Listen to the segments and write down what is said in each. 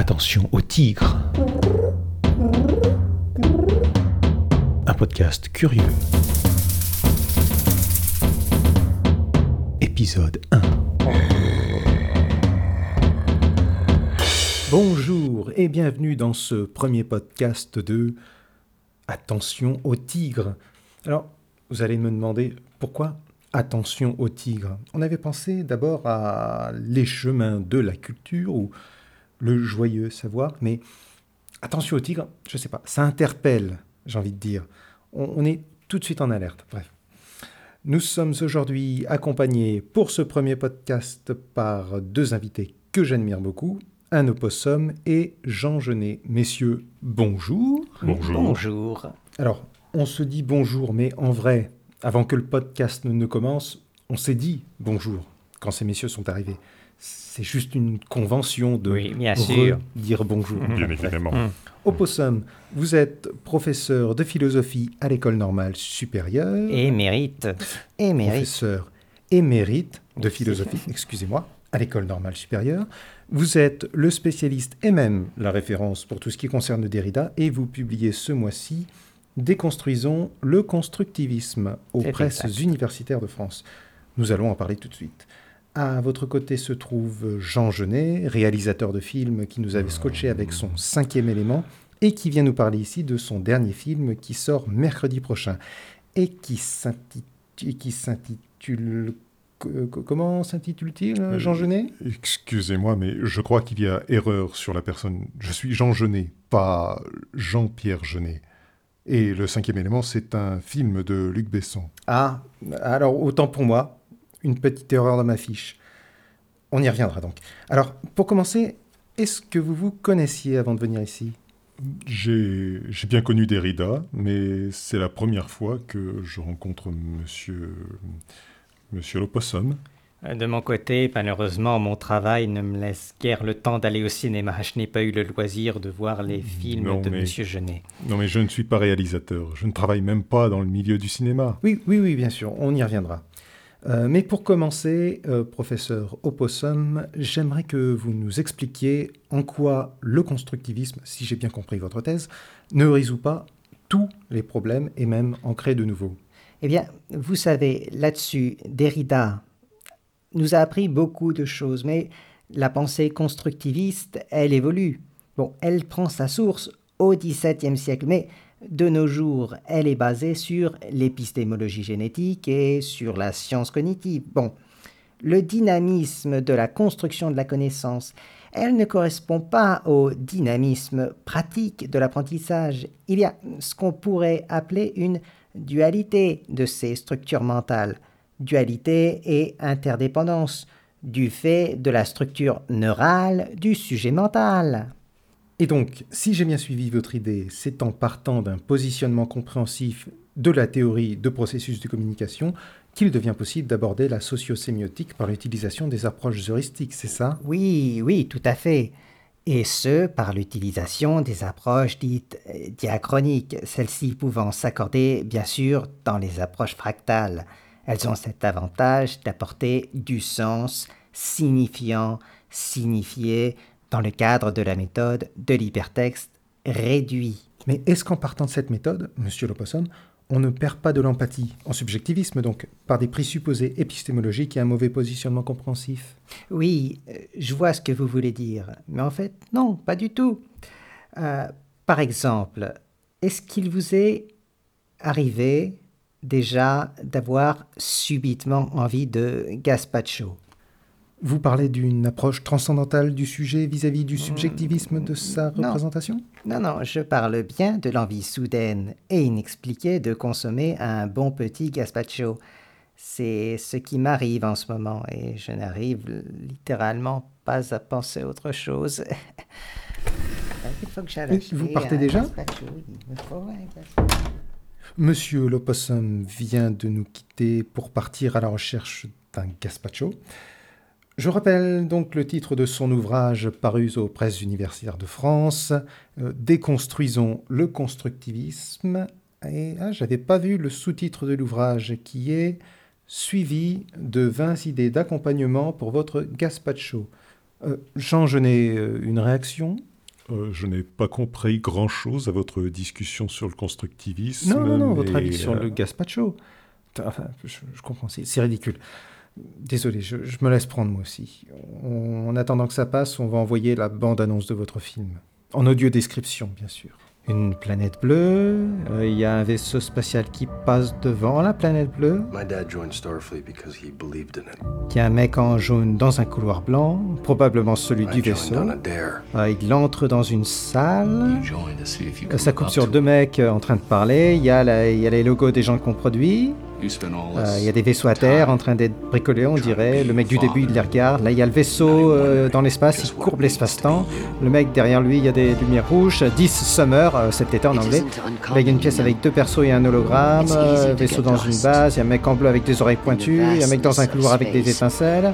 Attention au tigre. Un podcast curieux. Épisode 1. Bonjour et bienvenue dans ce premier podcast de Attention au tigre. Alors, vous allez me demander pourquoi Attention au tigre? On avait pensé d'abord à les chemins de la culture ou le joyeux savoir, mais attention au tigre, je sais pas, ça interpelle, j'ai envie de dire. On, on est tout de suite en alerte. Bref. Nous sommes aujourd'hui accompagnés pour ce premier podcast par deux invités que j'admire beaucoup, un opossum et Jean Genet. Messieurs, bonjour. Bonjour. Bonjour. Alors, on se dit bonjour, mais en vrai, avant que le podcast ne commence, on s'est dit bonjour quand ces messieurs sont arrivés. C'est juste une convention de Oui, bien sûr. dire bonjour. Bien évidemment. Opossum, vous êtes professeur de philosophie à l'école normale supérieure, Et mérite. Et mérite. professeur émérite de philosophie, excusez-moi, à l'école normale supérieure. Vous êtes le spécialiste et même la référence pour tout ce qui concerne Derrida et vous publiez ce mois-ci Déconstruisons le constructivisme aux presses exact. universitaires de France. Nous allons en parler tout de suite. À votre côté se trouve Jean Genet, réalisateur de films qui nous avait scotché avec son cinquième élément et qui vient nous parler ici de son dernier film qui sort mercredi prochain et qui s'intitule... co- co- Comment s'intitule-t-il, Euh, Jean Genet? Excusez-moi, mais je crois qu'il y a erreur sur la personne. Je suis Jean Genet, pas Jean-Pierre Genet. Et le cinquième élément, c'est un film de Luc Besson. Ah, alors autant pour moi, une petite erreur dans ma fiche. On y reviendra donc. Alors, pour commencer, est-ce que vous vous connaissiez avant de venir ici? J'ai bien connu Derrida, mais c'est la première fois que je rencontre monsieur... Monsieur l'opossum. De mon côté, malheureusement, mon travail ne me laisse guère le temps d'aller au cinéma. Je n'ai pas eu le loisir de voir les films Non, de mais- Monsieur Genet. Non mais je ne suis pas réalisateur, je ne travaille même pas dans le milieu du cinéma. Oui, oui, oui, bien sûr, on y reviendra. Euh, mais pour commencer, euh, professeur Opossum, j'aimerais que vous nous expliquiez en quoi le constructivisme, si j'ai bien compris votre thèse, ne résout pas tous les problèmes et même en crée de nouveaux. Eh bien, vous savez, là-dessus, Derrida nous a appris beaucoup de choses, mais la pensée constructiviste, elle évolue. Bon, elle prend sa source au XVIIe siècle, mais de nos jours, elle est basée sur l'épistémologie génétique et sur la science cognitive. Bon, le dynamisme de la construction de la connaissance, elle ne correspond pas au dynamisme pratique de l'apprentissage. Il y a ce qu'on pourrait appeler une dualité de ces structures mentales. Dualité et interdépendance, du fait de la structure neurale du sujet mental. Et donc, si j'ai bien suivi votre idée, c'est en partant d'un positionnement compréhensif de la théorie de processus de communication qu'il devient possible d'aborder la sociosémiotique par l'utilisation des approches heuristiques, c'est ça? Oui, oui, tout à fait. Et ce, par l'utilisation des approches dites euh, diachroniques, celles-ci pouvant s'accorder, bien sûr, dans les approches fractales. Elles ont cet avantage d'apporter du sens signifiant, signifié, dans le cadre de la méthode de l'hypertexte réduit. Mais est-ce qu'en partant de cette méthode, monsieur Lopossum, on ne perd pas de l'empathie, en subjectivisme donc, par des présupposés épistémologiques et un mauvais positionnement compréhensif? Oui, euh, je vois ce que vous voulez dire, mais en fait, non, pas du tout. Euh, par exemple, est-ce qu'il vous est arrivé déjà d'avoir subitement envie de gazpacho? Vous parlez d'une approche transcendantale du sujet vis-à-vis du subjectivisme de sa non. représentation? Non, non, je parle bien de l'envie soudaine et inexpliquée de consommer un bon petit gazpacho. C'est ce qui m'arrive en ce moment et je n'arrive littéralement pas à penser autre chose. Il faut que j'aille vous partez un déjà? gazpacho, il me faut un gazpacho. Monsieur Lopossum vient de nous quitter pour partir à la recherche d'un gazpacho. Je rappelle donc le titre de son ouvrage paru aux presses universitaires de France, euh, Déconstruisons le constructivisme. Et ah, j'avais pas vu le sous-titre de l'ouvrage qui est Suivi de 20 idées d'accompagnement pour votre gazpacho. Euh, Jean Genet, euh, une réaction? Euh, je n'ai pas compris grand-chose à votre discussion sur le constructivisme. Non, non, non, votre avis sur le gazpacho. Enfin, je, je comprends, c'est ridicule. Désolé, je, je me laisse prendre moi aussi. On- en attendant que ça passe, on va envoyer la bande-annonce de votre film. En audio description, bien sûr. Une planète bleue, euh, il y a un vaisseau spatial qui passe devant la planète bleue, My dad joined Starfleet because he believed in it. il y a un mec en jaune dans un couloir blanc, probablement celui I du vaisseau. Euh, il entre dans une salle. Euh, Ça coupe up sur deux mecs en train de parler. Il y, y a les logos des gens qu'on produit. Euh, Il y a des vaisseaux à terre en train d'être bricolés, on dirait. Le mec du début, il les regarde. Là, il y a le vaisseau euh, dans l'espace, il courbe l'espace-temps. Le mec derrière lui, il y a des lumières rouges. 10 Summer, euh, cet été en anglais. Là, il y a une pièce avec deux persos et un hologramme. euh, vaisseau dans une base. Il y a un mec en bleu avec des oreilles pointues. Il y a un mec dans un couloir avec des étincelles.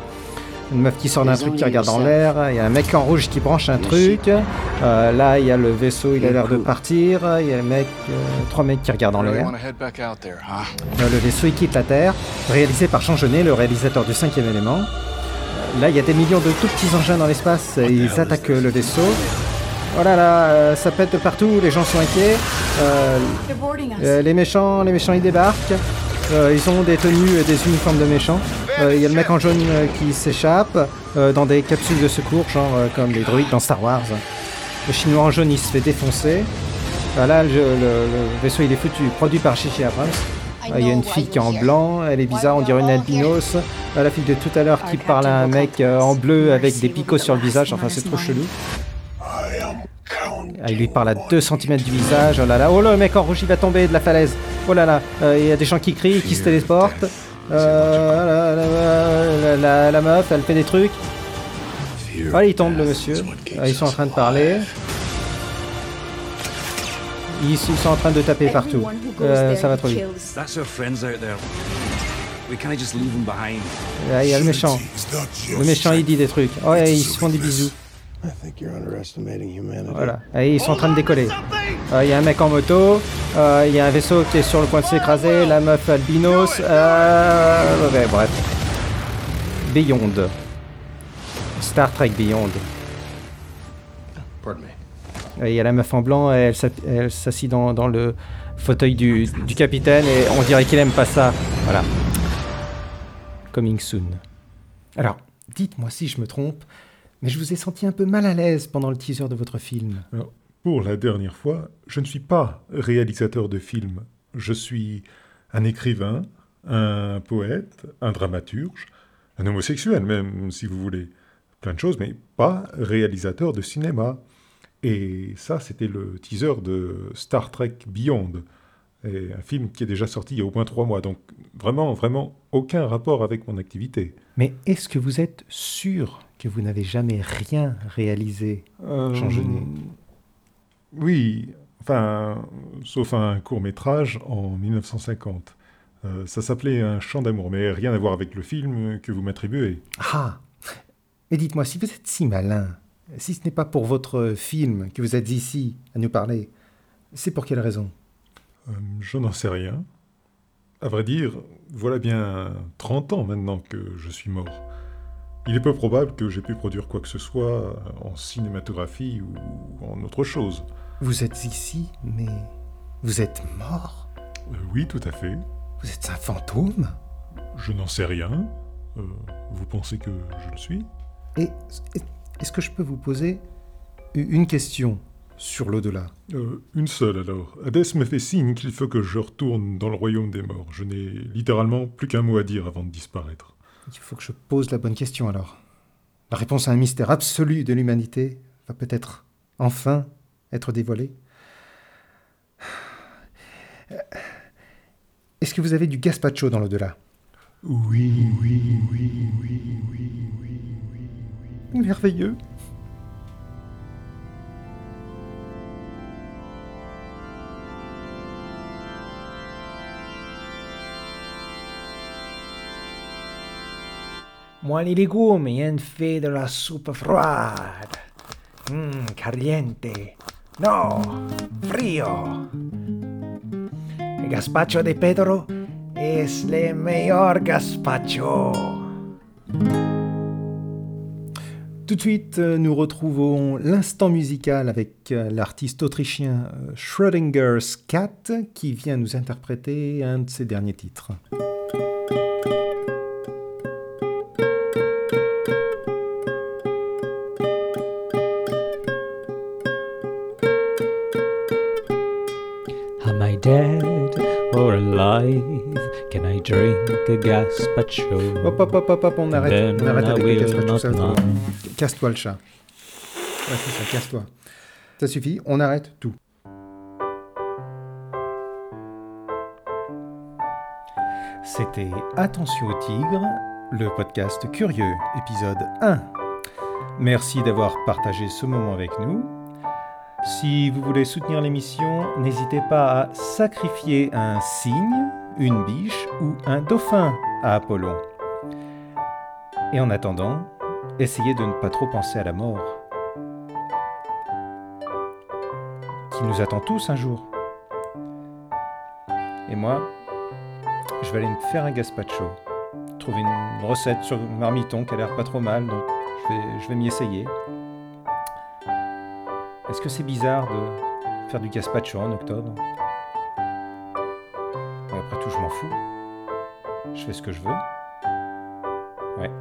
Une meuf qui sort d'un truc qui regarde en l'air. Il y a un mec en rouge qui branche un truc. Euh, là, il y a le vaisseau, il a l'air de partir. Il y a le mec, euh, trois mecs qui regardent en l'air. Euh, Le vaisseau il quitte la Terre, réalisé par Jean Genet, le réalisateur du cinquième élément. Là, il y a des millions de tout petits engins dans l'espace, et ils attaquent le vaisseau. Oh là là, euh, ça pète de partout, les gens sont inquiets. Euh, euh, les méchants, les méchants ils débarquent. Euh, ils ont des tenues et des uniformes de méchants. Euh, Il y a le mec en jaune euh, qui s'échappe euh, dans des capsules de secours, genre euh, comme les droïdes dans Star Wars. Le chinois en jaune il se fait défoncer. Voilà, le, le- le vaisseau il est foutu, produit par Chichi Abrams. Euh, Il y a une fille qui est en blanc, elle est bizarre, on dirait une albinos. Euh, La fille de tout à l'heure qui parle à un mec euh, en bleu avec des picots sur le visage, enfin c'est trop chelou. Ah, il lui parle à 2 cm du visage, oh là là, oh là, le mec en rouge il va tomber de la falaise. Oh là là, Euh, il y a des gens qui crient, qui se téléportent. Euh, la, meuf, elle fait des trucs. Ah, il tombe le monsieur. Ah, ils sont en train de parler. Ils, sont en train de taper partout. Euh, ça va trop vite. kills. That's our friends out there. We can't just leave them behind. Là, il y a le méchant. Le méchant, il dit des trucs. Oh, ils se font des bisous. I think you're underestimating humanity. Voilà. Et ils sont en train de décoller. Il y a un mec en moto. Euh, Il y a un vaisseau qui est sur le point de s'écraser. La meuf albinos. Euh... ouais, bref. Beyond. Star Trek Beyond. Il y a la meuf en blanc. et Elle elle s'assit dans, dans le fauteuil du, du capitaine. Et on dirait qu'il aime pas ça. Voilà. Coming soon. Alors, dites-moi si je me trompe. Mais je vous ai senti un peu mal à l'aise pendant le teaser de votre film. Alors, pour la dernière fois, je ne suis pas réalisateur de films. Je suis un écrivain, un poète, un dramaturge, un homosexuel même, si vous voulez. Plein de choses, mais pas réalisateur de cinéma. Et ça, c'était le teaser de Star Trek Beyond. Et un film qui est déjà sorti il y a au moins trois mois. Donc vraiment, vraiment aucun rapport avec mon activité. Mais est-ce que vous êtes sûr que vous n'avez jamais rien réalisé Jean Genet? Oui, enfin, sauf un court métrage en 1950. Euh, ça s'appelait Un chant d'amour, mais rien à voir avec le film que vous m'attribuez. Ah Mais dites-moi, si vous êtes si malin, si ce n'est pas pour votre film que vous êtes ici à nous parler, c'est pour quelle raison? Euh, je n'en sais rien. À vrai dire, voilà bien 30 ans maintenant que je suis mort. Il est peu probable que j'ai pu produire quoi que ce soit en cinématographie ou en autre chose. Vous êtes ici, mais vous êtes mort Euh, oui, tout à fait. Vous êtes un fantôme Je n'en sais rien. Euh, vous pensez que je le suis? Et est-ce que je peux vous poser une question sur l'au-delà? Euh, Une seule alors. Hadès me fait signe qu'il faut que je retourne dans le royaume des morts. Je n'ai littéralement plus qu'un mot à dire avant de disparaître. Il faut que je pose la bonne question alors. La réponse à un mystère absolu de l'humanité va peut-être enfin être dévoilée. Est-ce que vous avez du gazpacho dans l'au-delà? Oui, oui, oui, oui, oui. Merveilleux. Moi les légumes y un fait de la soupe froide. Mmm, caliente. No, frío. El gazpacho de Pedro es el mejor gazpacho. Tout de suite, euh, nous retrouvons l'instant musical avec euh, l'artiste autrichien euh, Schrödinger's Cat qui vient nous interpréter un de ses derniers titres. Dead or alive? Can I drink a gazpacho? Hop, hop, hop, hop, hop, on arrête, Then on arrête avec les ça va. Casse-toi le chat. Ouais, c'est ça, casse-toi. Ça suffit, on arrête tout. C'était Attention au tigre, le podcast curieux, épisode 1. Merci d'avoir partagé ce moment avec nous. Si vous voulez soutenir l'émission, n'hésitez pas à sacrifier un cygne, une biche ou un dauphin à Apollon. Et en attendant, essayez de ne pas trop penser à la mort. Qui nous attend tous un jour. Et moi, je vais aller me faire un gazpacho. Trouver une recette sur Marmiton qui a l'air pas trop mal, donc je vais m'y essayer. Est-ce que c'est bizarre de faire du gazpacho en octobre Après tout, je m'en fous. Je fais ce que je veux. Ouais.